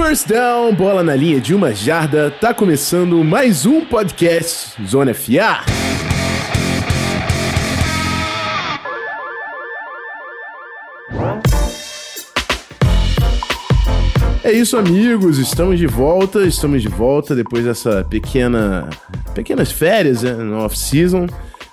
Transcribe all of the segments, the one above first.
First down, bola na linha de uma jarda, tá começando mais um podcast Zona FA. É isso, amigos. Estamos de volta. Estamos de volta depois dessa pequena, pequenas férias né, no off-season.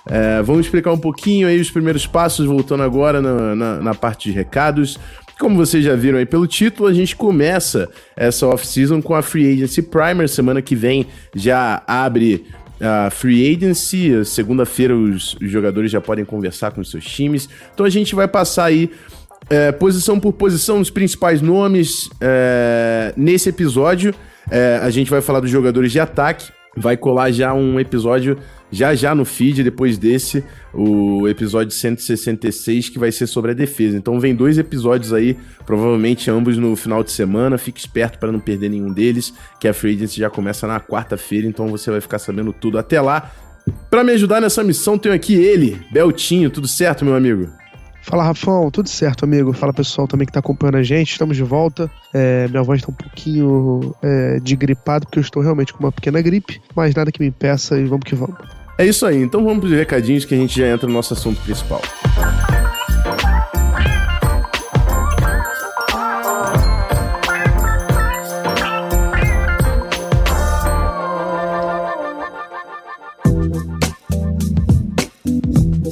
É, vamos explicar um pouquinho aí os primeiros passos, voltando agora na, na, na parte de recados. Como vocês já viram aí pelo título, a gente começa essa off-season com a Free Agency Primer. Semana que vem já abre a Free Agency. Segunda-feira os, jogadores já podem conversar com os seus times. Então a gente vai passar aí é, posição por posição os principais nomes é, nesse episódio. É, a gente vai falar dos jogadores de ataque. Vai colar já um episódio já já no feed, depois desse, o episódio 166, que vai ser sobre a defesa. Então vem dois episódios aí, provavelmente ambos no final de semana. Fique esperto para não perder nenhum deles, que a Free Agency já começa na quarta-feira, então você vai ficar sabendo tudo. Até lá, para me ajudar nessa missão, tenho aqui ele, Beltinho. Tudo certo, meu amigo? Fala, Rafão, tudo certo, amigo? Fala, pessoal também que tá acompanhando a gente, estamos de volta. É, minha voz tá um pouquinho é, de gripado, porque eu estou realmente com uma pequena gripe, mas nada que me impeça e vamos que vamos. É isso aí, então vamos pros recadinhos que a gente já entra no nosso assunto principal.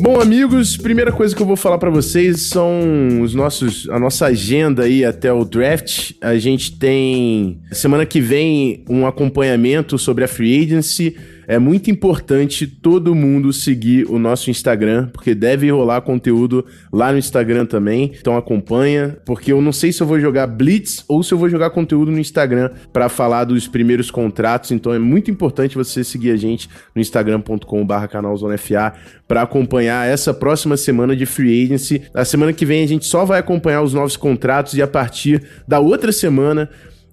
Bom, amigos, primeira coisa que eu vou falar para vocês são os nossos a nossa agenda aí até o draft. A gente tem semana que vem um acompanhamento sobre a free agency é muito importante todo mundo seguir o nosso Instagram, porque deve rolar conteúdo lá no Instagram também. Então acompanha, porque eu não sei se eu vou jogar Blitz ou se eu vou jogar conteúdo no Instagram para falar dos primeiros contratos. Então é muito importante você seguir a gente no instagram.com/canalzonefa para acompanhar essa próxima semana de free agency. A semana que vem a gente só vai acompanhar os novos contratos e a partir da outra semana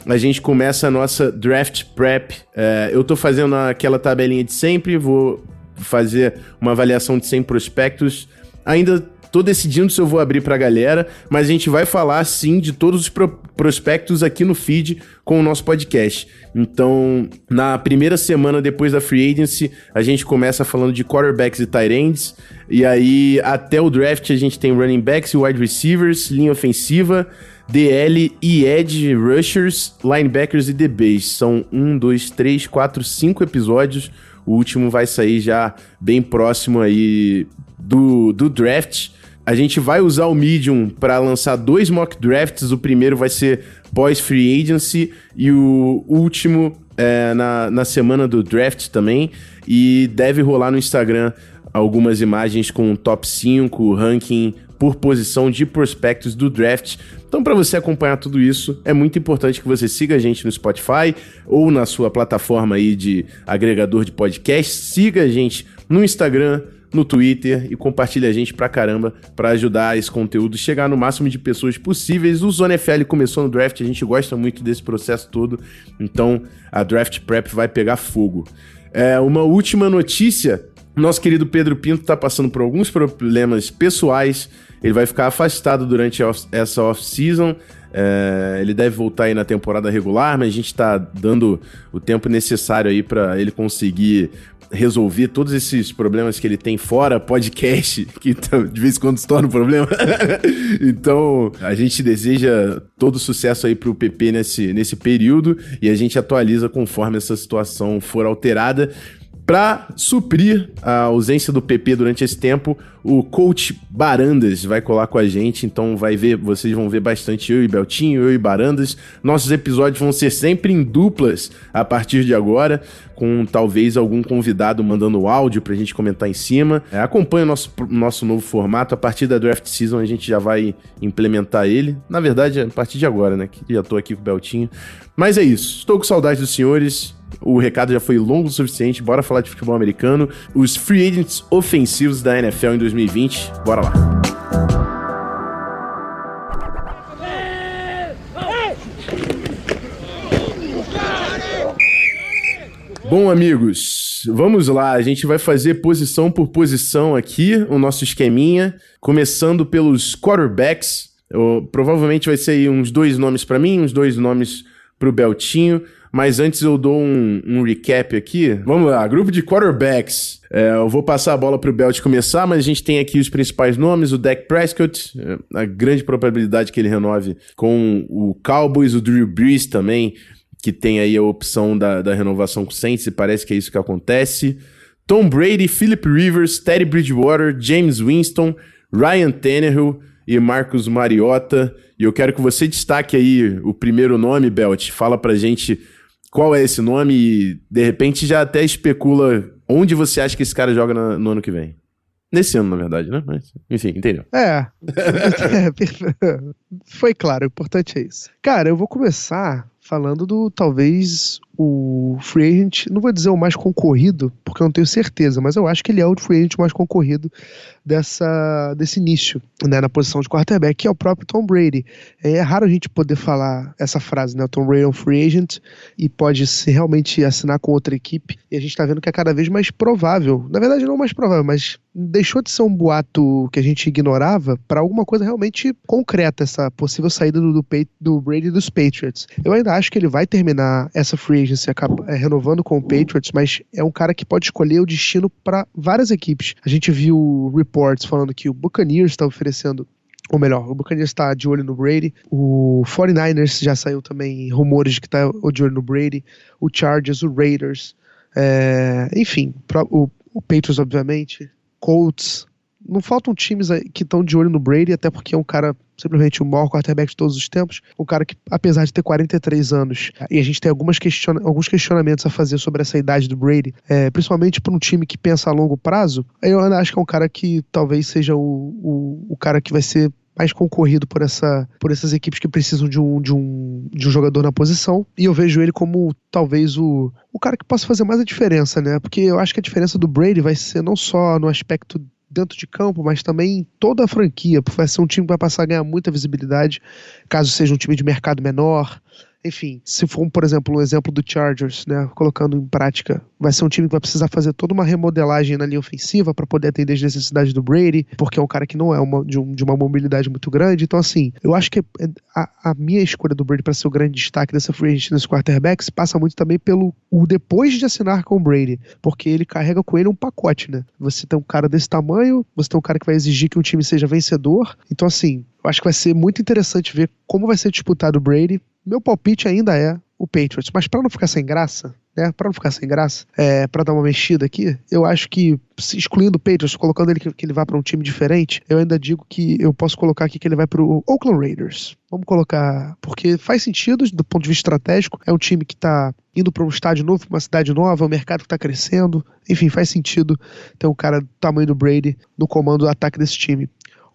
a gente começa a nossa draft prep. É, eu tô fazendo aquela tabelinha de sempre, vou fazer uma avaliação de 100 prospectos. Ainda tô decidindo se eu vou abrir pra galera, mas a gente vai falar sim de todos os pro prospectos aqui no feed com o nosso podcast. Então, na primeira semana depois da free agency, a gente começa falando de quarterbacks e tight ends, e aí até o draft a gente tem running backs e wide receivers, linha ofensiva, DL e Edge Rushers, Linebackers e DBs. São um, dois, três, quatro, cinco episódios. O último vai sair já bem próximo aí do, do draft. A gente vai usar o Medium para lançar dois mock drafts. O primeiro vai ser pós-free agency e o último é, na, na semana do draft também. E deve rolar no Instagram algumas imagens com top 5, ranking por posição de prospectos do draft então, para você acompanhar tudo isso, é muito importante que você siga a gente no Spotify ou na sua plataforma aí de agregador de podcast. Siga a gente no Instagram, no Twitter e compartilhe a gente pra caramba para ajudar esse conteúdo chegar no máximo de pessoas possíveis. O Zona FL começou no draft, a gente gosta muito desse processo todo, então a draft prep vai pegar fogo. É, uma última notícia: nosso querido Pedro Pinto está passando por alguns problemas pessoais ele vai ficar afastado durante essa off-season. É, ele deve voltar aí na temporada regular, mas a gente está dando o tempo necessário aí para ele conseguir resolver todos esses problemas que ele tem fora podcast, que tá, de vez em quando se torna um problema. então, a gente deseja todo sucesso aí pro PP nesse, nesse período e a gente atualiza conforme essa situação for alterada. Para suprir a ausência do PP durante esse tempo, o coach Barandas vai colar com a gente, então vai ver, vocês vão ver bastante eu e Beltinho, eu e Barandas. Nossos episódios vão ser sempre em duplas a partir de agora, com talvez algum convidado mandando áudio pra gente comentar em cima. É, acompanhe o nosso, nosso novo formato, a partir da draft season a gente já vai implementar ele. Na verdade, a partir de agora, né, que já tô aqui com o Beltinho. Mas é isso, estou com saudade dos senhores o recado já foi longo o suficiente, bora falar de futebol americano. Os free agents ofensivos da NFL em 2020, bora lá. Bom, amigos, vamos lá. A gente vai fazer posição por posição aqui, o nosso esqueminha, começando pelos quarterbacks. Eu, provavelmente vai ser uns dois nomes para mim, uns dois nomes pro Beltinho. Mas antes eu dou um, um recap aqui. Vamos lá, grupo de quarterbacks. É, eu vou passar a bola pro Belt começar, mas a gente tem aqui os principais nomes: o Dak Prescott, é, a grande probabilidade que ele renove com o Cowboys, o Drew Brees também, que tem aí a opção da, da renovação com o Saints, e parece que é isso que acontece. Tom Brady, Philip Rivers, Teddy Bridgewater, James Winston, Ryan Tannehill e Marcos Mariota. E eu quero que você destaque aí o primeiro nome, Belt. Fala pra gente qual é esse nome e, de repente, já até especula onde você acha que esse cara joga no, no ano que vem. Nesse ano, na verdade, né? Mas, enfim, entendeu? É. é foi claro, o importante é isso. Cara, eu vou começar falando do talvez o free agent, não vou dizer o mais concorrido, porque eu não tenho certeza, mas eu acho que ele é o free agent mais concorrido dessa, desse início, né, na posição de quarterback, que é o próprio Tom Brady. É, é raro a gente poder falar essa frase, né, o Tom Brady é um free agent e pode se realmente assinar com outra equipe, e a gente está vendo que é cada vez mais provável, na verdade não mais provável, mas deixou de ser um boato que a gente ignorava para alguma coisa realmente concreta, essa possível saída do, do, do Brady dos Patriots. Eu ainda acho que ele vai terminar essa free agency acaba, é, renovando com o Patriots, mas é um cara que pode escolher o destino para várias equipes. A gente viu reports falando que o Buccaneers está oferecendo ou melhor, o Buccaneers está de olho no Brady, o 49ers já saiu também rumores de que está de olho no Brady, o Chargers, o Raiders, é, enfim, o, o Patriots, obviamente, Colts, não faltam times que estão de olho no Brady, até porque é um cara simplesmente o maior quarterback de todos os tempos. Um cara que, apesar de ter 43 anos, e a gente tem algumas questiona alguns questionamentos a fazer sobre essa idade do Brady, é, principalmente para um time que pensa a longo prazo, eu acho que é um cara que talvez seja o, o, o cara que vai ser mais concorrido por, essa, por essas equipes que precisam de um, de, um, de um jogador na posição. E eu vejo ele como talvez o, o cara que possa fazer mais a diferença, né? Porque eu acho que a diferença do Brady vai ser não só no aspecto dentro de campo, mas também em toda a franquia, porque vai ser um time que vai passar a ganhar muita visibilidade, caso seja um time de mercado menor, enfim, se for, por exemplo, um exemplo do Chargers, né, colocando em prática, vai ser um time que vai precisar fazer toda uma remodelagem na linha ofensiva para poder atender as necessidades do Brady, porque é um cara que não é uma, de, um, de uma mobilidade muito grande. Então, assim, eu acho que é, a, a minha escolha do Brady para ser o grande destaque dessa free agent nesses quarterbacks passa muito também pelo o depois de assinar com o Brady, porque ele carrega com ele um pacote, né? Você tem um cara desse tamanho, você tem um cara que vai exigir que o time seja vencedor. Então, assim, eu acho que vai ser muito interessante ver como vai ser disputado o Brady. Meu palpite ainda é o Patriots, mas para não ficar sem graça, né, para não ficar sem graça, é, para dar uma mexida aqui, eu acho que excluindo o Patriots, colocando ele que, que ele vá para um time diferente, eu ainda digo que eu posso colocar aqui que ele vai para o Oakland Raiders. Vamos colocar, porque faz sentido do ponto de vista estratégico, é um time que está indo para um estádio novo, uma cidade nova, é um mercado que está crescendo, enfim, faz sentido ter um cara do tamanho do Brady no comando do ataque desse time.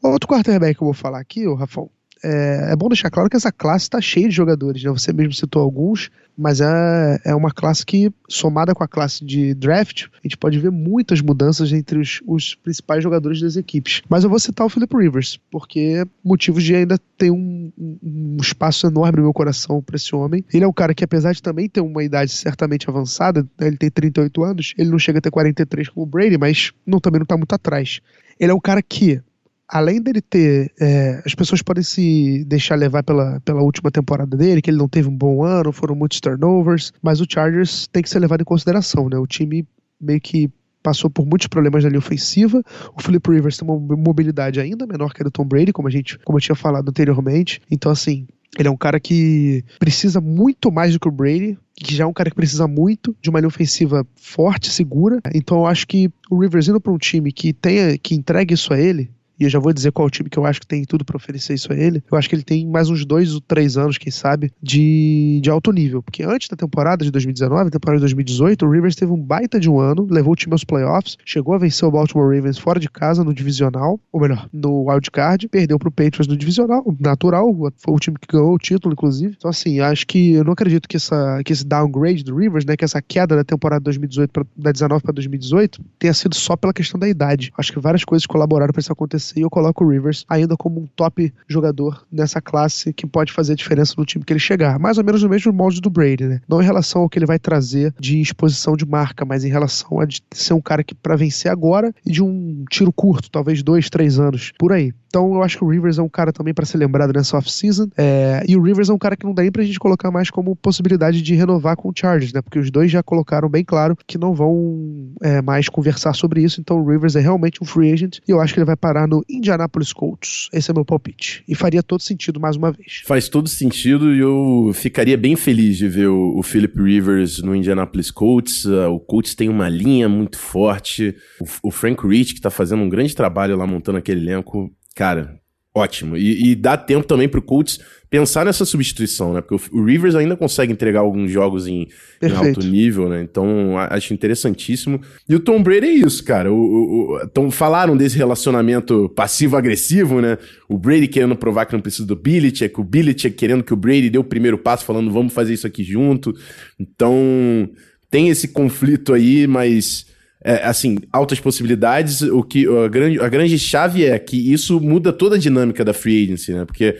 Outro quarterback que eu vou falar aqui, o Rafão, é, é, bom deixar claro que essa classe está cheia de jogadores, né? Você mesmo citou alguns, mas é, é uma classe que, somada com a classe de draft, a gente pode ver muitas mudanças entre os, os principais jogadores das equipes. Mas eu vou citar o Philip Rivers, porque motivos de ainda ter um, um espaço enorme no meu coração para esse homem. Ele é um cara que, apesar de também ter uma idade certamente avançada, né? ele tem 38 anos, ele não chega a ter 43 como o Brady, mas não, também não está muito atrás. Ele é um cara que além dele ter. É, as pessoas podem se deixar levar pela, pela última temporada dele, que ele não teve um bom ano, foram muitos turnovers, mas o Chargers tem que ser levado em consideração, né? O time meio que passou por muitos problemas na linha ofensiva. O Philip Rivers tem uma mobilidade ainda menor que a do Tom Brady, como a gente, como eu tinha falado anteriormente. Então, assim, ele é um cara que precisa muito mais do que o Brady, que já é um cara que precisa muito de uma linha ofensiva forte, segura. Então eu acho que o Rivers indo para um time que tenha que entregue isso a ele, e eu já vou dizer qual time que eu acho que tem tudo para oferecer isso a ele. Eu acho que ele tem mais uns dois ou três anos, quem sabe, de, de alto nível. Porque antes da temporada de 2019, temporada de 2018, o Rivers teve um baita de um ano, levou o time aos playoffs, chegou a vencer o Baltimore Ravens fora de casa no divisional, ou melhor, no wildcard, perdeu pro Patriots no divisional, natural, foi o time que ganhou o título, inclusive. Então, assim, acho que eu não acredito que, essa, que esse downgrade do Rivers, né, que essa queda da temporada 2018 pra, da 19 para 2018, tenha sido só pela questão da idade. Acho que várias coisas colaboraram para isso acontecer classe e eu coloco o Rivers ainda como um top jogador nessa classe que pode fazer diferença no time que ele chegar. Mais ou menos no mesmo molde do Brady, né? Não em relação ao que ele vai trazer de exposição de marca, mas em relação a ser um cara que para vencer agora e de um tiro curto, talvez dois, três anos, por aí. Então eu acho que o Rivers é um cara também para ser lembrado nessa off-season. É, e o Rivers é um cara que não dá nem pra gente colocar mais como possibilidade de renovar com o Chargers, né? Porque os dois já colocaram bem claro que não vão é, mais conversar sobre isso. Então o Rivers é realmente um free agent e eu acho que ele vai parar no Indianapolis Colts. Esse é meu palpite. E faria todo sentido mais uma vez. Faz todo sentido e eu ficaria bem feliz de ver o, o Philip Rivers no Indianapolis Colts. Uh, o Colts tem uma linha muito forte. O, o Frank Rich, que tá fazendo um grande trabalho lá montando aquele elenco, Cara, ótimo. E, e, dá tempo também pro Colts pensar nessa substituição, né? Porque o, o Rivers ainda consegue entregar alguns jogos em, em, alto nível, né? Então, acho interessantíssimo. E o Tom Brady é isso, cara. O, o, então, falaram desse relacionamento passivo-agressivo, né? O Brady querendo provar que não precisa do Belichick, o Belichick querendo que o Brady dê o primeiro passo, falando vamos fazer isso aqui junto. Então, tem esse conflito aí, mas é, assim, altas possibilidades. O que a grande, a grande chave é que isso muda toda a dinâmica da free agency, né? Porque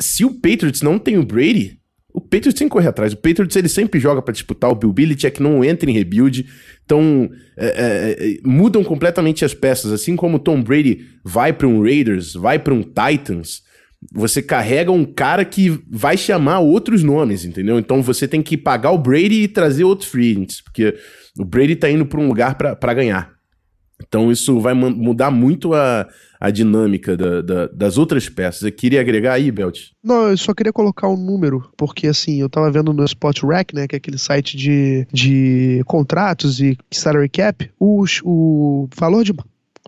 se o Patriots não tem o Brady, o Patriots tem que correr atrás. O Patriots ele sempre joga para disputar. O Bill Belichick não entra em rebuild. Então, é, é, é, mudam completamente as peças. Assim como o Tom Brady vai para um Raiders, vai para um Titans, você carrega um cara que vai chamar outros nomes, entendeu? Então você tem que pagar o Brady e trazer outros free porque o Brady tá indo para um lugar para ganhar. Então isso vai mudar muito a, a dinâmica da, da, das outras peças. Você queria agregar aí, Belt? Não, eu só queria colocar um número, porque assim, eu tava vendo no Spot Rack, né, que é aquele site de, de contratos e salary cap, os, o valor de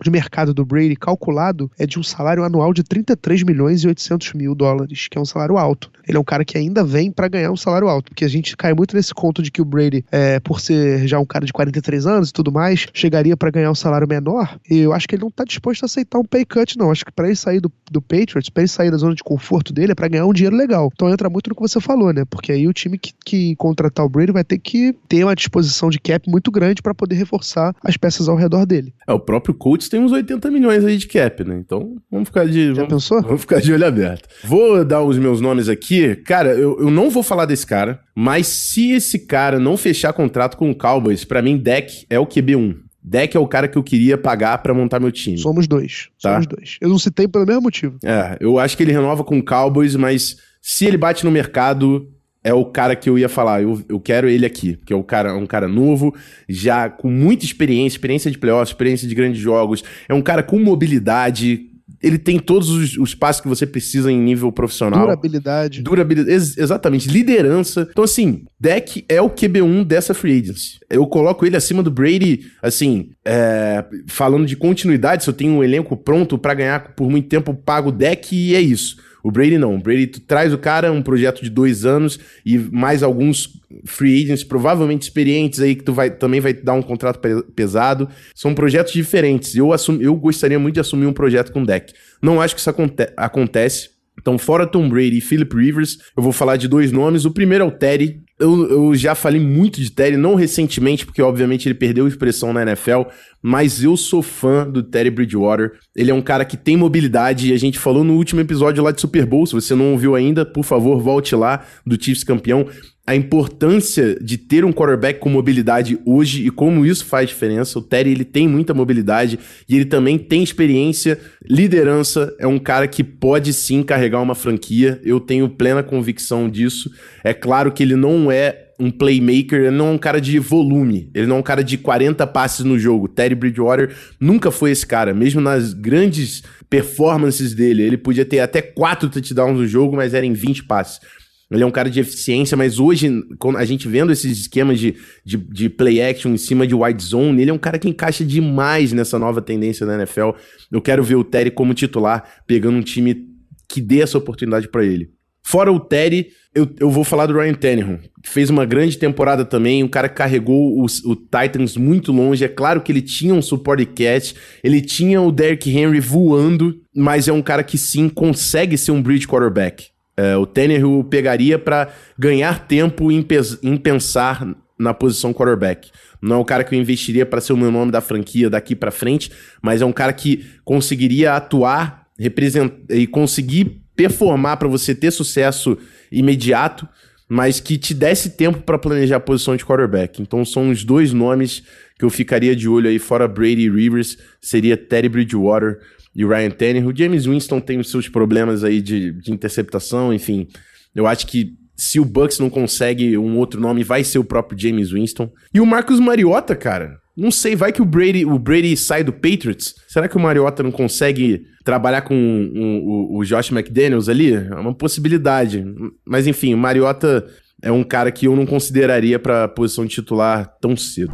de mercado do Brady calculado é de um salário anual de 33 milhões e 800 mil dólares, que é um salário alto. Ele é um cara que ainda vem para ganhar um salário alto, porque a gente cai muito nesse conto de que o Brady, é, por ser já um cara de 43 anos e tudo mais, chegaria para ganhar um salário menor. E eu acho que ele não tá disposto a aceitar um pay cut, não. Acho que para ele sair do, do Patriots, para ele sair da zona de conforto dele, é para ganhar um dinheiro legal. Então entra muito no que você falou, né? Porque aí o time que, que contratar o Brady vai ter que ter uma disposição de cap muito grande para poder reforçar as peças ao redor dele. É, o próprio Colts tem uns 80 milhões aí de cap, né? Então vamos ficar de. Já vamos, pensou? Vamos ficar de olho aberto. Vou dar os meus nomes aqui. Cara, eu, eu não vou falar desse cara, mas se esse cara não fechar contrato com o Cowboys, para mim, Deck é o QB1. Deck é o cara que eu queria pagar para montar meu time. Somos dois. Tá? Somos dois. Eu não citei pelo mesmo motivo. É, eu acho que ele renova com o Cowboys, mas se ele bate no mercado, é o cara que eu ia falar, eu, eu quero ele aqui, que é o cara, um cara novo, já com muita experiência, experiência de playoffs, experiência de grandes jogos, é um cara com mobilidade, ele tem todos os, os passos que você precisa em nível profissional. Durabilidade. Durabilidade, ex exatamente. Liderança. Então, assim, Deck é o QB1 dessa free agency. Eu coloco ele acima do Brady, assim, é, falando de continuidade, se eu tenho um elenco pronto para ganhar por muito tempo, pago o Deck e é isso. O Brady não. O Brady tu traz o cara, um projeto de dois anos e mais alguns free agents, provavelmente experientes aí, que tu vai, também vai dar um contrato pesado. São projetos diferentes. Eu, assum, eu gostaria muito de assumir um projeto com deck. Não acho que isso aconte acontece. Então, fora Tom Brady e Philip Rivers, eu vou falar de dois nomes. O primeiro é o Teddy, eu, eu já falei muito de Terry, não recentemente, porque obviamente ele perdeu expressão na NFL, mas eu sou fã do Terry Bridgewater. Ele é um cara que tem mobilidade e a gente falou no último episódio lá de Super Bowl. Se você não ouviu ainda, por favor, volte lá do Chiefs campeão a importância de ter um quarterback com mobilidade hoje e como isso faz diferença. O Terry ele tem muita mobilidade e ele também tem experiência, liderança. É um cara que pode sim carregar uma franquia. Eu tenho plena convicção disso. É claro que ele não é um playmaker, ele não é um cara de volume, ele não é um cara de 40 passes no jogo. Terry Bridgewater nunca foi esse cara, mesmo nas grandes performances dele. Ele podia ter até quatro touchdowns no jogo, mas era em 20 passes. Ele é um cara de eficiência, mas hoje, a gente vendo esses esquemas de, de, de, play action em cima de wide zone, ele é um cara que encaixa demais nessa nova tendência da NFL. Eu quero ver o Terry como titular, pegando um time que dê essa oportunidade para ele. Fora o Terry, eu, eu vou falar do Ryan Tannehill, que fez uma grande temporada também, um cara que carregou os, o Titans muito longe. É claro que ele tinha um suporte cat, ele tinha o Derrick Henry voando, mas é um cara que sim consegue ser um bridge quarterback. É, o Tannehill pegaria para ganhar tempo em, em, pensar na posição quarterback. Não é o cara que eu investiria para ser o meu nome da franquia daqui para frente, mas é um cara que conseguiria atuar e conseguir performar para você ter sucesso imediato, mas que te desse tempo para planejar a posição de quarterback. Então são os dois nomes que eu ficaria de olho aí, fora Brady Rivers, seria Teddy Bridgewater e Ryan Tannehill. O James Winston tem os seus problemas aí de, de interceptação, enfim. Eu acho que se o Bucks não consegue um outro nome, vai ser o próprio James Winston. E o Marcus Mariota, cara, não sei, vai que o Brady, o Brady sai do Patriots. Será que o Mariota não consegue trabalhar com o, o, o Josh McDaniels ali? É uma possibilidade. Mas enfim, o Mariota é um cara que eu não consideraria para posição de titular tão cedo.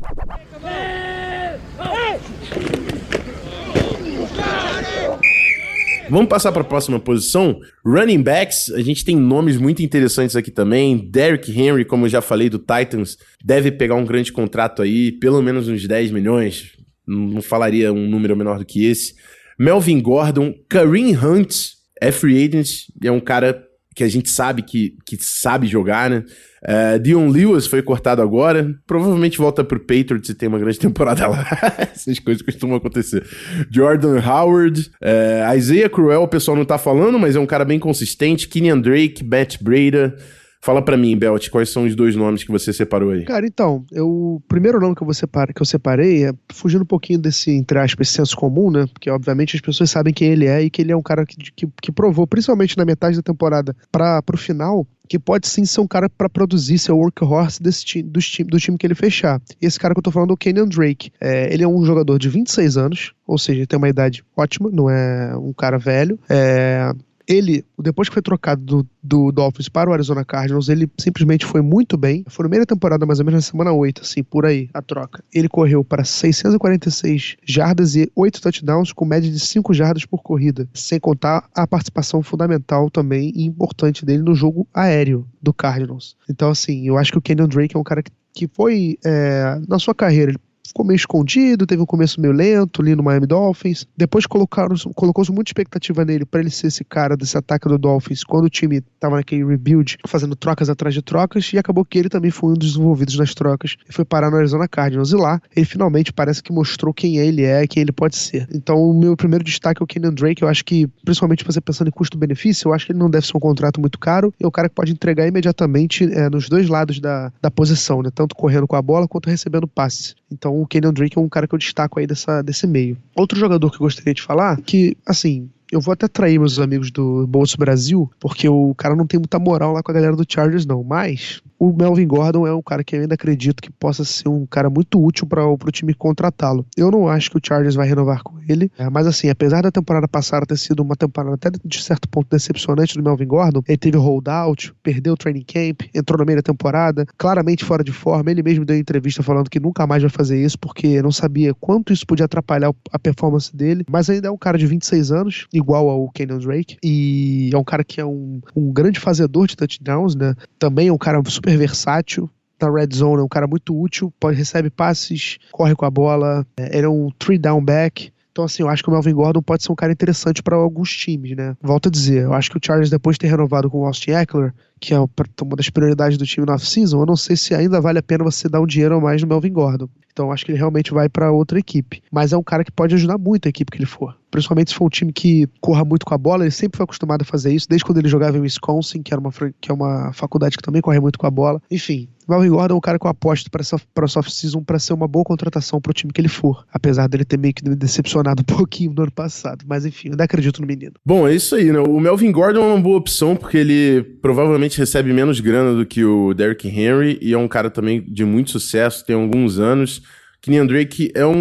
Vamos passar para a próxima posição. Running backs, a gente tem nomes muito interessantes aqui também. Derrick Henry, como eu já falei, do Titans, deve pegar um grande contrato aí, pelo menos uns 10 milhões. Não falaria um número menor do que esse. Melvin Gordon, Kareem Hunt, é free agent, é um cara que a gente sabe que, que sabe jogar, né? Uh, Dion Lewis foi cortado agora. Provavelmente volta pro Patriots e tem uma grande temporada lá. Essas coisas costumam acontecer. Jordan Howard. Uh, Isaiah Cruel, o pessoal não tá falando, mas é um cara bem consistente. Kenyan Drake, Matt Breda. Fala para mim, Belt, quais são os dois nomes que você separou aí? Cara, então, eu, o primeiro nome que eu, que eu separei é fugindo um pouquinho desse, entre aspas, senso comum, né? Porque, obviamente, as pessoas sabem quem ele é e que ele é um cara que, que, que provou, principalmente na metade da temporada para pro final, que pode sim ser um cara para produzir, ser o workhorse desse time, do, time, do time que ele fechar. E esse cara que eu tô falando é o Kenyon Drake. É, ele é um jogador de 26 anos, ou seja, tem uma idade ótima, não é um cara velho. É, ele, depois que foi trocado do, do Dolphins para o Arizona Cardinals, ele simplesmente foi muito bem. Foi meio da temporada, mais ou menos na semana 8, assim, por aí, a troca. Ele correu para 646 jardas e 8 touchdowns, com média de 5 jardas por corrida. Sem contar a participação fundamental também e importante dele no jogo aéreo do Cardinals. Então, assim, eu acho que o Kenyon Drake é um cara que que foi é, na sua carreira, ele ficou meio escondido, teve um começo meio lento ali no Miami Dolphins. Depois colocaram, colocou-se muita expectativa nele para ele ser esse cara desse ataque do Dolphins quando o time tava naquele rebuild, fazendo trocas atrás de trocas, e acabou que ele também foi um dos desenvolvidos nas trocas e foi parar no Arizona Cardinals. E lá, ele finalmente parece que mostrou quem ele é, quem ele pode ser. Então, o meu primeiro destaque é o Kenyon Drake. Eu acho que, principalmente você pensando em custo-benefício, eu acho que ele não deve ser um contrato muito caro. E é o cara que pode entregar imediatamente é, nos dois lados da, da posição, né? Tanto correndo com a bola quanto recebendo passes. Então, o Kenyon Drake é um cara que eu destaco aí dessa, desse meio. Outro jogador que eu gostaria de falar, que, assim, eu vou até trair meus amigos do Bolso Brasil, porque o cara não tem muita moral lá com a galera do Chargers, não. Mas o Melvin Gordon é um cara que eu ainda acredito que possa ser um cara muito útil para o time contratá-lo. Eu não acho que o Chargers vai renovar com ele, é, mas assim, apesar da temporada passada ter sido uma temporada até de certo ponto decepcionante do Melvin Gordon, ele teve holdout, perdeu o training camp, entrou no meio da temporada, claramente fora de forma. Ele mesmo deu entrevista falando que nunca mais vai fazer isso porque não sabia quanto isso podia atrapalhar a performance dele, mas ainda é um cara de 26 anos, igual ao Kenyon Drake, e é um cara que é um, um grande fazedor de touchdowns, né? Também é um cara super super versátil. Na red zone é um cara muito útil, pode, recebe passes, corre com a bola, é, ele é um three down back. Então, assim, eu acho que o Melvin Gordon pode ser um cara interessante para alguns times, né? Volto a dizer, eu acho que o Chargers, depois de ter renovado com o Austin Eckler, que é uma das prioridades do time na off-season, eu não sei se ainda vale a pena você dar um dinheiro a mais no Melvin Gordon. Então, acho que ele realmente vai para outra equipe. Mas é um cara que pode ajudar muito a equipe que ele for principalmente se for um time que corra muito com a bola, ele sempre foi acostumado a fazer isso, desde quando ele jogava em Wisconsin, que, era uma, que é uma faculdade que também corre muito com a bola. Enfim, Melvin Gordon é um cara que eu aposto para essa, para soft season para ser uma boa contratação para o time que ele for, apesar dele ter meio que me decepcionado um pouquinho no ano passado, mas enfim, eu ainda acredito no menino. Bom, é isso aí, né? O Melvin Gordon é uma boa opção porque ele provavelmente recebe menos grana do que o Derrick Henry e é um cara também de muito sucesso, tem alguns anos. Kenyan Drake é um,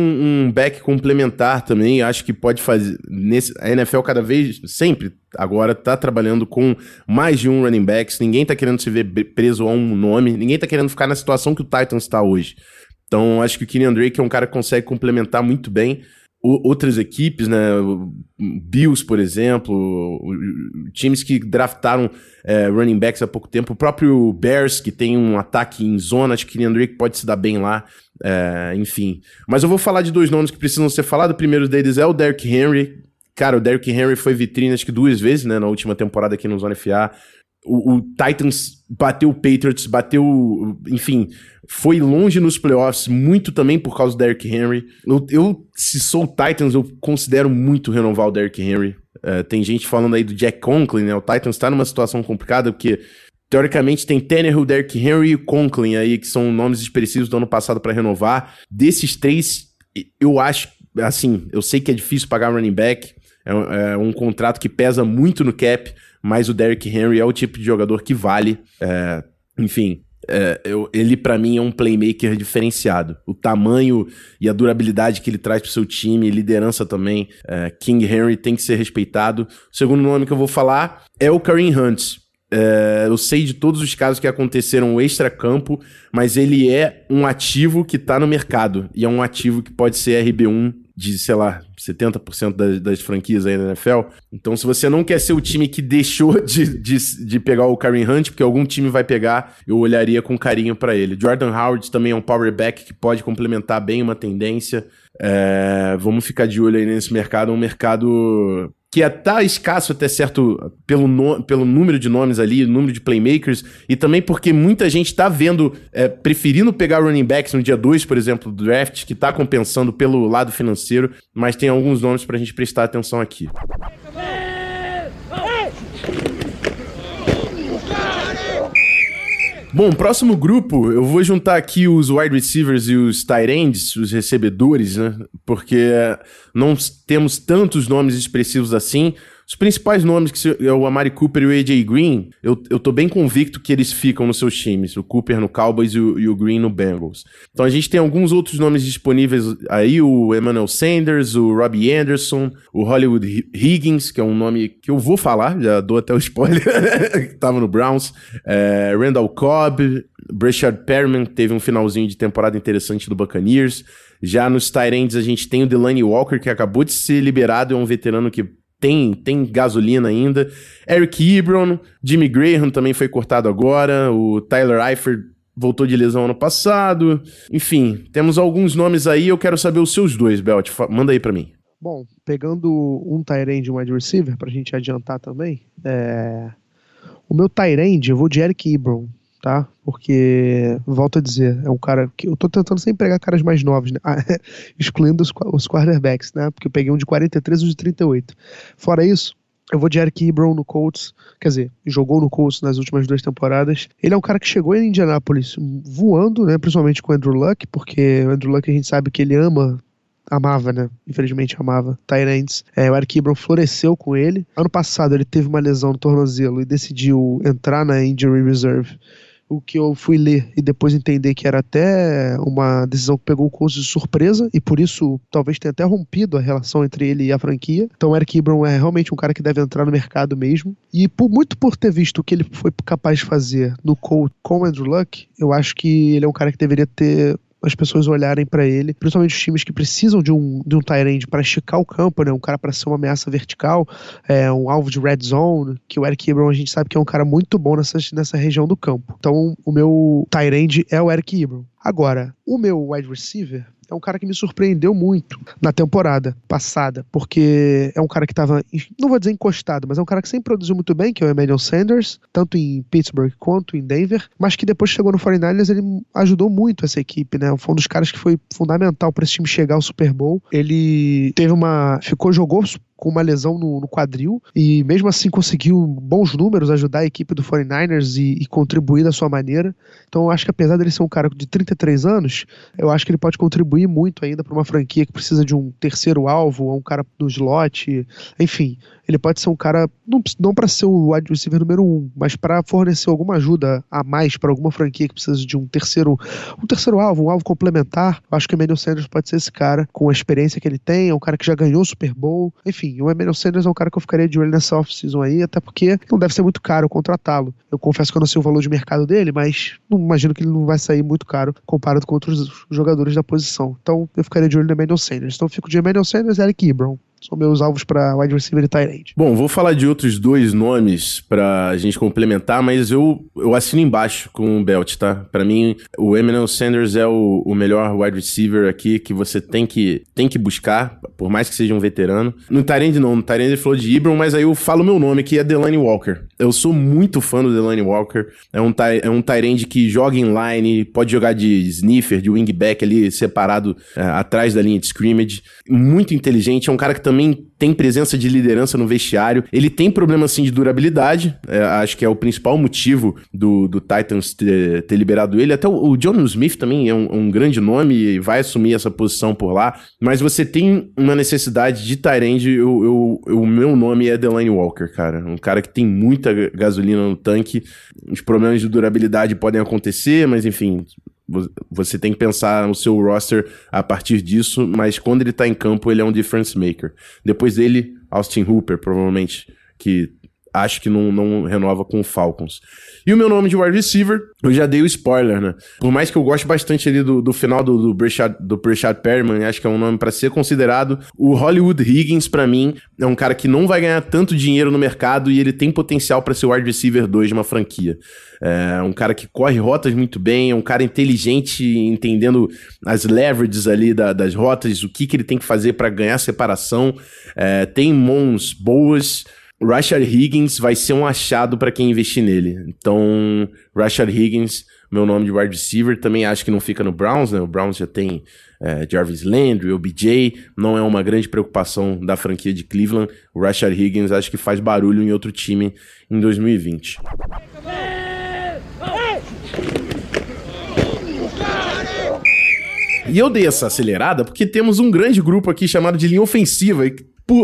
um, back complementar também, acho que pode fazer. Nesse, a NFL cada vez, sempre agora, tá trabalhando com mais de um running backs, ninguém tá querendo se ver preso a um nome, ninguém tá querendo ficar na situação que o Titans está hoje. Então, acho que o Kenyan Drake é um cara que consegue complementar muito bem outras equipes, né? Bills, por exemplo, times que draftaram é, running backs há pouco tempo, o próprio Bears, que tem um ataque em zona, acho que Kenyan Drake pode se dar bem lá, é, enfim. Mas eu vou falar de dois nomes que precisam ser falados. O primeiro deles é o Derrick Henry. Cara, o Derrick Henry foi vitrine acho que duas vezes, né, na última temporada aqui no Zona FA. O, o, Titans bateu o Patriots, bateu, enfim, foi longe nos playoffs, muito também por causa do Derrick Henry. Eu, eu se sou o Titans, eu considero muito renovar o Derrick Henry. Uh, tem gente falando aí do Jack Conklin, né? O Titans está numa situação complicada porque teoricamente tem Tannehill, Derrick Henry e Conklin aí, que são nomes expressivos do ano passado para renovar. Desses três, eu acho, assim, eu sei que é difícil pagar running back, é, é um contrato que pesa muito no cap, mas o Derrick Henry é o tipo de jogador que vale. É, enfim, é, eu, ele para mim é um playmaker diferenciado. O tamanho e a durabilidade que ele traz pro seu time, liderança também. É, King Henry tem que ser respeitado. O segundo nome que eu vou falar é o Kareem Hunt. É, eu sei de todos os casos que aconteceram extra-campo, mas ele é um ativo que tá no mercado. E é um ativo que pode ser RB1 de, sei lá, 70% das, das franquias aí na NFL. Então, se você não quer ser o time que deixou de, de, de pegar o Kareem Hunt, porque algum time vai pegar, eu olharia com carinho para ele. Jordan Howard também é um power back que pode complementar bem uma tendência. É, vamos ficar de olho aí nesse mercado, um mercado que é tá escasso até certo pelo, no, pelo número de nomes ali, número de playmakers, e também porque muita gente tá vendo, é, preferindo pegar running backs no dia 2, por exemplo, do draft, que tá compensando pelo lado financeiro, mas tem alguns nomes pra gente prestar atenção aqui. Bom, próximo grupo, eu vou juntar aqui os wide receivers e os tight ends, os recebedores, né? Porque não temos tantos nomes expressivos assim. Os principais nomes, que é o Amari Cooper e o AJ Green, eu, eu tô bem convicto que eles ficam nos seus times. O Cooper no Cowboys e o, e o Green no Bengals. Então a gente tem alguns outros nomes disponíveis aí, o Emmanuel Sanders, o Robbie Anderson, o Hollywood Higgins, que é um nome que eu vou falar, já dou até o spoiler, que tava no Browns. É, Randall Cobb, Brashard Perriman, teve um finalzinho de temporada interessante do Buccaneers. Já nos Tyrants a gente tem o Delaney Walker, que acabou de ser liberado, é um veterano que tem, tem gasolina ainda. Eric Ebron, Jimmy Graham também foi cortado agora, o Tyler Eifert voltou de lesão ano passado. Enfim, temos alguns nomes aí, eu quero saber os seus dois, Belt. Manda aí para mim. Bom, pegando um Tyrande e um wide receiver, pra gente adiantar também, é... o meu Tyrande, eu vou de Eric Ebron tá? Porque, volto a dizer, é um cara que eu tô tentando sempre pegar caras mais novos, né? excluindo os, os quarterbacks, né? Porque eu peguei um de 43 e um de 38. Fora isso, eu vou de Eric Ebron no Colts, quer dizer, jogou no Colts nas últimas duas temporadas. Ele é um cara que chegou em Indianapolis voando, né? Principalmente com o Andrew Luck, porque o Andrew Luck a gente sabe que ele ama amava, né? Infelizmente amava Tyrants. É, o Eric Ebron floresceu com ele. Ano passado ele teve uma lesão no tornozelo e decidiu entrar na Injury Reserve o que eu fui ler e depois entender que era até uma decisão que pegou o Colts de surpresa e por isso talvez tenha até rompido a relação entre ele e a franquia. Então Eric Ebron é realmente um cara que deve entrar no mercado mesmo. E por, muito por ter visto o que ele foi capaz de fazer no Colts com Andrew Luck, eu acho que ele é um cara que deveria ter as pessoas olharem para ele, principalmente os times que precisam de um, de um tight para esticar o campo, né? Um cara para ser uma ameaça vertical, é, um alvo de red zone, que o Eric Ebron a gente sabe que é um cara muito bom nessa, nessa região do campo. Então, o meu tight é o Eric Ebron. Agora, o meu wide receiver é um cara que me surpreendeu muito na temporada passada, porque é um cara que estava, não vou dizer encostado, mas é um cara que sempre produziu muito bem, que é o Emmanuel Sanders, tanto em Pittsburgh quanto em Denver, mas que depois chegou no 49ers ele ajudou muito essa equipe, né? Foi um dos caras que foi fundamental para esse time chegar ao Super Bowl. Ele teve uma, ficou jogou com uma lesão no, no, quadril e mesmo assim conseguiu bons números, ajudar a equipe do 49ers e, e, contribuir da sua maneira. Então eu acho que apesar dele ser um cara de 33 anos, eu acho que ele pode contribuir muito ainda para uma franquia que precisa de um terceiro alvo, um cara no slot, enfim ele pode ser um cara, não, não para ser o wide receiver número um, mas para fornecer alguma ajuda a mais para alguma franquia que precisa de um terceiro, um terceiro alvo, um alvo complementar. Eu acho que o Emmanuel Sanders pode ser esse cara, com a experiência que ele tem, é um cara que já ganhou o Super Bowl. Enfim, o Emmanuel Sanders é um cara que eu ficaria de olho nessa off-season aí, até porque não deve ser muito caro contratá-lo. Eu confesso que eu não sei o valor de mercado dele, mas não imagino que ele não vai sair muito caro comparado com outros jogadores da posição. Então eu ficaria de olho no Emmanuel Sanders. Então eu fico de Emmanuel Sanders e Eric Ebron. São meus alvos para wide receiver e tight end. Bom, vou falar de outros dois nomes para a gente complementar, mas eu, eu assino embaixo com o Belt, tá? Para mim, o Emmanuel Sanders é o, o melhor wide receiver aqui que você tem que, tem que buscar, por mais que seja um veterano. No Tyrande não, no Tyrande ele falou de Ibram, mas aí eu falo meu nome que é Delaney Walker. Eu sou muito fã do Delaney Walker. É um, é um Tyrande que joga em line, pode jogar de sniffer, de wingback ali, separado é, atrás da linha de scrimmage. Muito inteligente, é um cara que também tem presença de liderança no vestiário. Ele tem problema, assim, de durabilidade. É, acho que é o principal motivo do, do Titans ter, ter liberado ele. Até o, o John Smith também é um, um, grande nome e vai assumir essa posição por lá. Mas você tem uma necessidade de Tyrande. O meu nome é Delaney Walker, cara. Um cara que tem muita gasolina no tanque. Os problemas de durabilidade podem acontecer, mas enfim, você tem que pensar no seu roster a partir disso, mas quando ele tá em campo, ele é um difference maker. Depois dele, Austin Hooper, provavelmente, que acho que não, não renova com o Falcons. E o meu nome de wide receiver, eu já dei o spoiler, né? Por mais que eu goste bastante ali do, do final do, do Breshad, do Breshad Perriman, acho que é um nome para ser considerado. O Hollywood Higgins, para mim, é um cara que não vai ganhar tanto dinheiro no mercado e ele tem potencial para ser o wide receiver 2 de uma franquia. É um cara que corre rotas muito bem, é um cara inteligente, entendendo as leverages ali da, das rotas, o que, que ele tem que fazer para ganhar separação. É, tem mãos boas. Rashard Higgins vai ser um achado para quem investir nele. Então, Rashard Higgins, meu nome de wide receiver, também acho que não fica no Browns, né? O Browns já tem é, Jarvis Landry, OBJ, não é uma grande preocupação da franquia de Cleveland. O Rashard Higgins acho que faz barulho em outro time em 2020. E eu dei essa acelerada porque temos um grande grupo aqui chamado de linha ofensiva,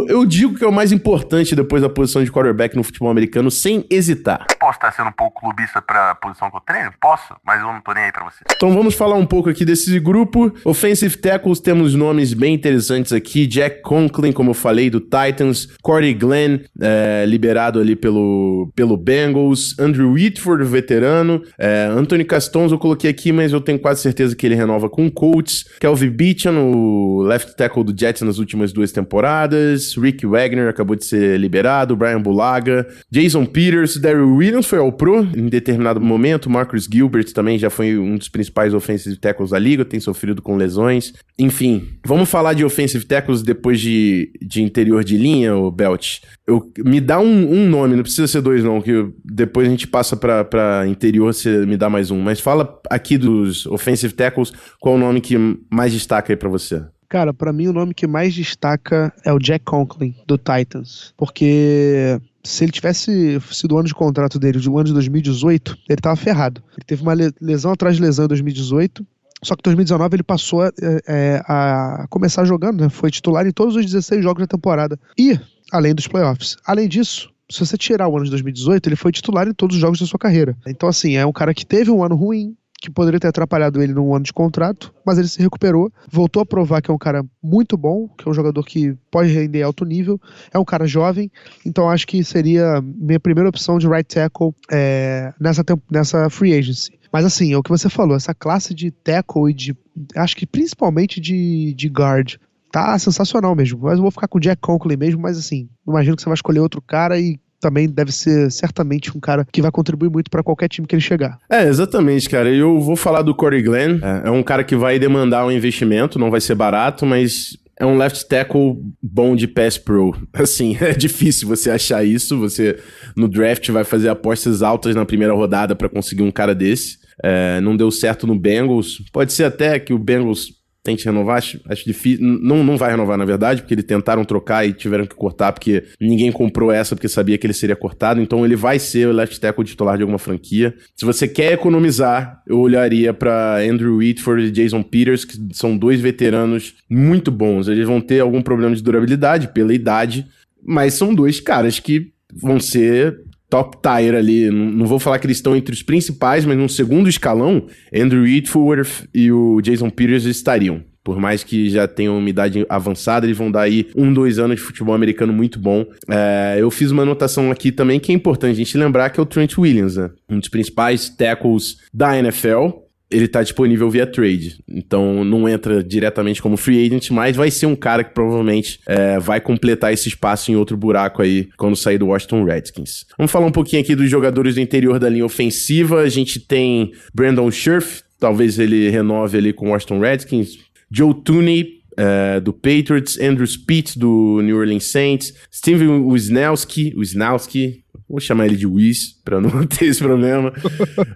eu digo que é o mais importante depois da posição de quarterback no futebol americano, sem hesitar. Posso estar sendo um pouco clubista pra posição que eu treino? Posso, mas eu não tô nem aí pra você. Então vamos falar um pouco aqui desse grupo. Offensive tackles, temos nomes bem interessantes aqui. Jack Conklin, como eu falei, do Titans. Corey Glenn, é, liberado ali pelo, pelo Bengals. Andrew Whitford, veterano. É, Anthony Castons eu coloquei aqui, mas eu tenho quase certeza que ele renova com o Colts. Kelvin Beechan, o left tackle do Jets nas últimas duas temporadas. Rick Wagner acabou de ser liberado, Brian Bulaga, Jason Peters, Daryl Williams foi ao Pro em determinado momento, Marcus Gilbert também já foi um dos principais offensive tackles da liga, tem sofrido com lesões. Enfim, vamos falar de offensive tackles depois de, de interior de linha, o Belt. Eu, me dá um, um, nome, não precisa ser dois não, que depois a gente passa para interior, você me dá mais um. Mas fala aqui dos offensive tackles, qual o nome que mais destaca aí para você? Cara, para mim o nome que mais destaca é o Jack Conklin, do Titans. Porque se ele tivesse sido o ano de contrato dele, de um ano de 2018, ele tava ferrado. Ele teve uma lesão atrás de lesão em 2018. Só que em 2019 ele passou a, é, a começar jogando, né? Foi titular em todos os 16 jogos da temporada. E, além dos playoffs. Além disso, se você tirar o ano de 2018, ele foi titular em todos os jogos da sua carreira. Então, assim, é um cara que teve um ano ruim, que poderia ter atrapalhado ele num ano de contrato, mas ele se recuperou, voltou a provar que é um cara muito bom, que é um jogador que pode render alto nível, é um cara jovem, então acho que seria minha primeira opção de right tackle é, nessa, nessa free agency. Mas assim, é o que você falou, essa classe de tackle e de. Acho que principalmente de, de guard. Tá sensacional mesmo. Mas eu vou ficar com o Jack Conklin mesmo, mas assim, imagino que você vai escolher outro cara e também deve ser certamente um cara que vai contribuir muito para qualquer time que ele chegar. É, exatamente, cara. Eu vou falar do Corey Glenn. É, é um cara que vai demandar um investimento, não vai ser barato, mas é um left tackle bom de pass pro. Assim, é difícil você achar isso. Você no draft vai fazer apostas altas na primeira rodada para conseguir um cara desse. É, não deu certo no Bengals. Pode ser até que o Bengals tente renovar, acho, acho difícil. Não, não vai renovar, na verdade, porque eles tentaram trocar e tiveram que cortar, porque ninguém comprou essa porque sabia que ele seria cortado. Então ele vai ser o left tackle titular de alguma franquia. Se você quer economizar, eu olharia para Andrew Whitford e Jason Peters, que são dois veteranos muito bons. Eles vão ter algum problema de durabilidade pela idade, mas são dois caras que vão ser top tier ali. Não vou falar que eles estão entre os principais, mas no segundo escalão, Andrew Whitworth e o Jason Peters estariam. Por mais que já tenham uma idade avançada, eles vão dar aí um, dois anos de futebol americano muito bom. É, eu fiz uma anotação aqui também que é importante a gente lembrar que é o Trent Williams, né? Um dos principais tackles da NFL ele tá disponível via trade. Então não entra diretamente como free agent, mas vai ser um cara que provavelmente é, vai completar esse espaço em outro buraco aí quando sair do Washington Redskins. Vamos falar um pouquinho aqui dos jogadores do interior da linha ofensiva. A gente tem Brandon Scherf, talvez ele renove ali com o Washington Redskins. Joe Tooney, é, do Patriots, Andrew Speed, do New Orleans Saints, Steven Wisnowski, Wisnowski, vou chamar ele de Wiz, para não ter esse problema,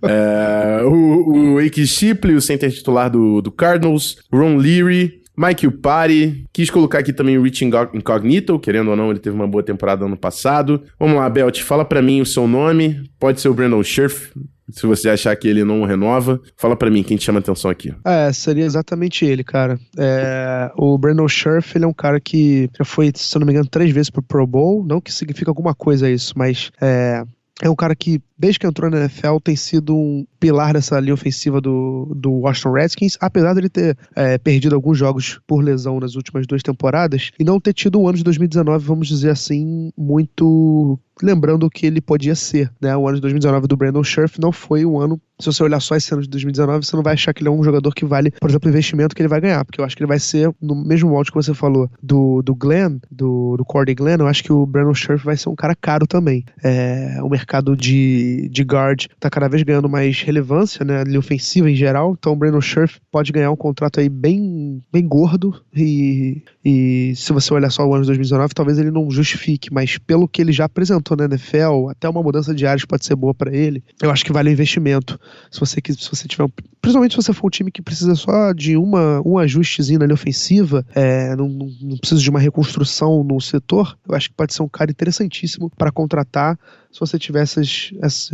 é, o, o Ike Shipley, o center titular do, do Cardinals, Ron Leary, Mike Upari, quis colocar aqui também o Rich Incognito, querendo ou não, ele teve uma boa temporada ano passado. Vamos lá, Belt, fala para mim o seu nome, pode ser o Brandon Scherf, se você achar que ele não renova, fala para mim quem te chama atenção aqui. É, seria exatamente ele, cara. É, o Brandon Scherf, ele é um cara que já foi, se eu não me engano, três vezes pro Pro Bowl. Não que significa alguma coisa isso, mas é, é um cara que, desde que entrou na NFL, tem sido um pilar dessa linha ofensiva do, do Washington Redskins, apesar dele ter é, perdido alguns jogos por lesão nas últimas duas temporadas e não ter tido um ano de 2019, vamos dizer assim, muito lembrando o que ele podia ser, né? O ano de 2019 do Brandon Scherf não foi um ano se você olhar só esse ano de 2019, você não vai achar que ele é um jogador que vale, por exemplo, o investimento que ele vai ganhar, porque eu acho que ele vai ser, no mesmo molde que você falou, do, do Glenn, do, do Cordy Glenn, eu acho que o Brandon Scherf vai ser um cara caro também. É, o mercado de, de guard tá cada vez ganhando mais relevância, né, ali ofensiva em geral, então o Brandon Scherf pode ganhar um contrato aí bem, bem gordo e, e se você olhar só o ano de 2019, talvez ele não justifique, mas pelo que ele já apresentou na NFL, até uma mudança de áreas pode ser boa para ele, eu acho que vale o investimento se você, se você tiver. Principalmente se você for um time que precisa só de uma, um ajustezinho na linha ofensiva, é, não, não, não precisa de uma reconstrução no setor, eu acho que pode ser um cara interessantíssimo para contratar se você tiver essas, essas,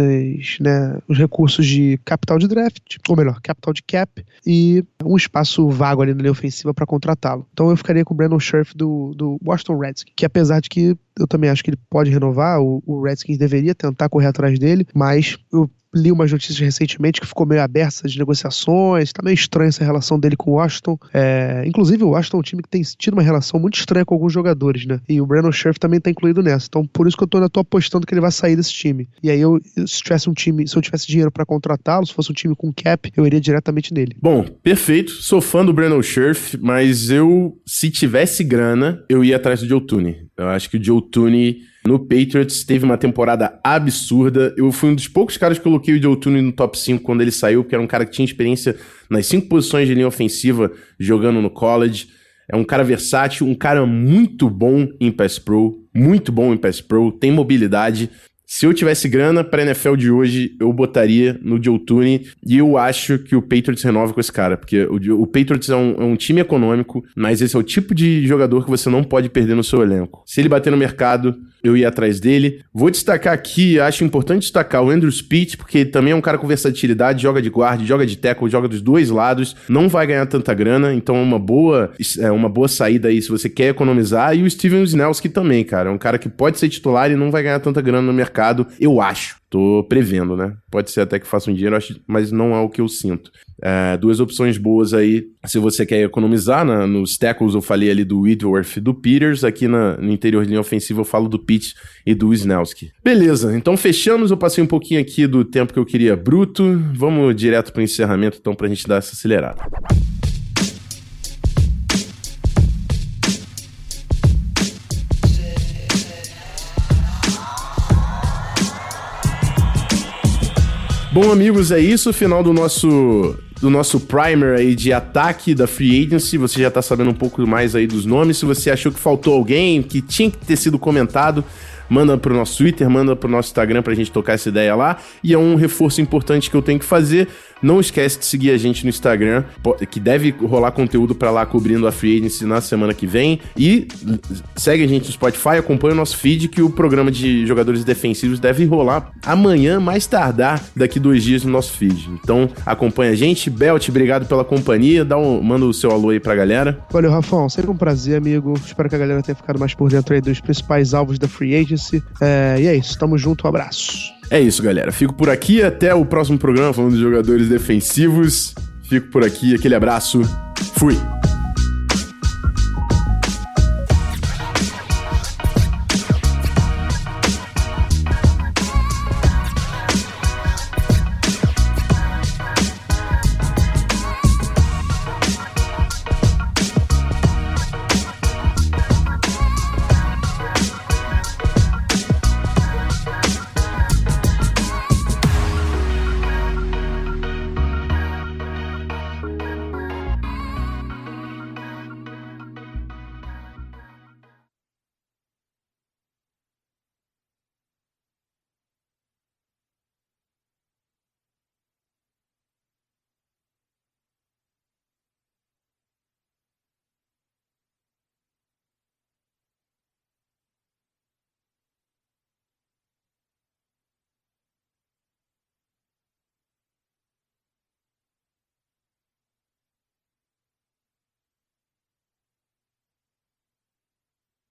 né, os recursos de capital de draft, ou melhor, capital de cap e um espaço vago ali na linha ofensiva para contratá-lo. Então eu ficaria com o Brandon Scherf do, do Washington Redskins, que apesar de que eu também acho que ele pode renovar, o, o Redskins deveria tentar correr atrás dele, mas eu li umas notícias recentemente que ficou meio aberta de negociações, tá meio estranha essa relação dele com o Washington. É, inclusive, o Washington é um time que tem tido uma relação muito estranha com alguns jogadores, né? E o Brandon Scherf também tá incluído nessa. Então, por isso que eu tô, ainda tô apostando que ele vai sair desse time. E aí, eu, se tivesse um time, se eu tivesse dinheiro para contratá-lo, se fosse um time com cap, eu iria diretamente nele. Bom, perfeito. Sou fã do Brandon Scherf, mas eu, se tivesse grana, eu ia atrás do Joe Tooney. Eu acho que o Joe Tooney no Patriots, teve uma temporada absurda. Eu fui um dos poucos caras que coloquei o Joe Tooney no top 5 quando ele saiu, porque era um cara que tinha experiência nas cinco posições de linha ofensiva jogando no college. É um cara versátil, um cara muito bom em pass pro, muito bom em pass pro, tem mobilidade. Se eu tivesse grana para NFL de hoje, eu botaria no Joe Tooney e eu acho que o Patriots renova com esse cara, porque o, o Patriots é um, é um, time econômico, mas esse é o tipo de jogador que você não pode perder no seu elenco. Se ele bater no mercado, eu ia atrás dele. Vou destacar aqui, acho importante destacar o Andrew Speed, porque também é um cara com versatilidade, joga de guarda, joga de tackle, joga dos dois lados, não vai ganhar tanta grana, então é uma boa, é uma boa saída aí se você quer economizar. E o Steven Snelski também, cara, é um cara que pode ser titular e não vai ganhar tanta grana no mercado, eu acho. Tô prevendo, né? Pode ser até que faça um dinheiro, mas não é o que eu sinto. É, duas opções boas aí, se você quer economizar. Nos tackles eu falei ali do Whitworth e do Peters. Aqui na, no interior de linha ofensiva eu falo do Pitt e do Snelski. Beleza, então fechamos. Eu passei um pouquinho aqui do tempo que eu queria bruto. Vamos direto para o encerramento, então, para a gente dar essa acelerada. Bom, amigos, é isso. Final do nosso do nosso primer aí de ataque da Free Agency. Você já tá sabendo um pouco mais aí dos nomes. Se você achou que faltou alguém que tinha que ter sido comentado, manda pro nosso Twitter, manda pro nosso Instagram pra gente tocar essa ideia lá. E é um reforço importante que eu tenho que fazer. Não esquece de seguir a gente no Instagram, que deve rolar conteúdo para lá cobrindo a Free Agency na semana que vem. E segue a gente no Spotify, acompanha o nosso feed, que o programa de jogadores defensivos deve rolar amanhã, mais tardar, daqui dois dias no nosso feed. Então acompanha a gente. Belt, obrigado pela companhia. Dá um, manda o seu alô aí pra galera. Valeu, Rafão. Sempre um prazer, amigo. Espero que a galera tenha ficado mais por dentro aí dos principais alvos da Free Agency. É, e é isso. Tamo junto. Um abraço. É isso, galera. Fico por aqui. Até o próximo programa falando de jogadores defensivos. Fico por aqui. Aquele abraço. Fui.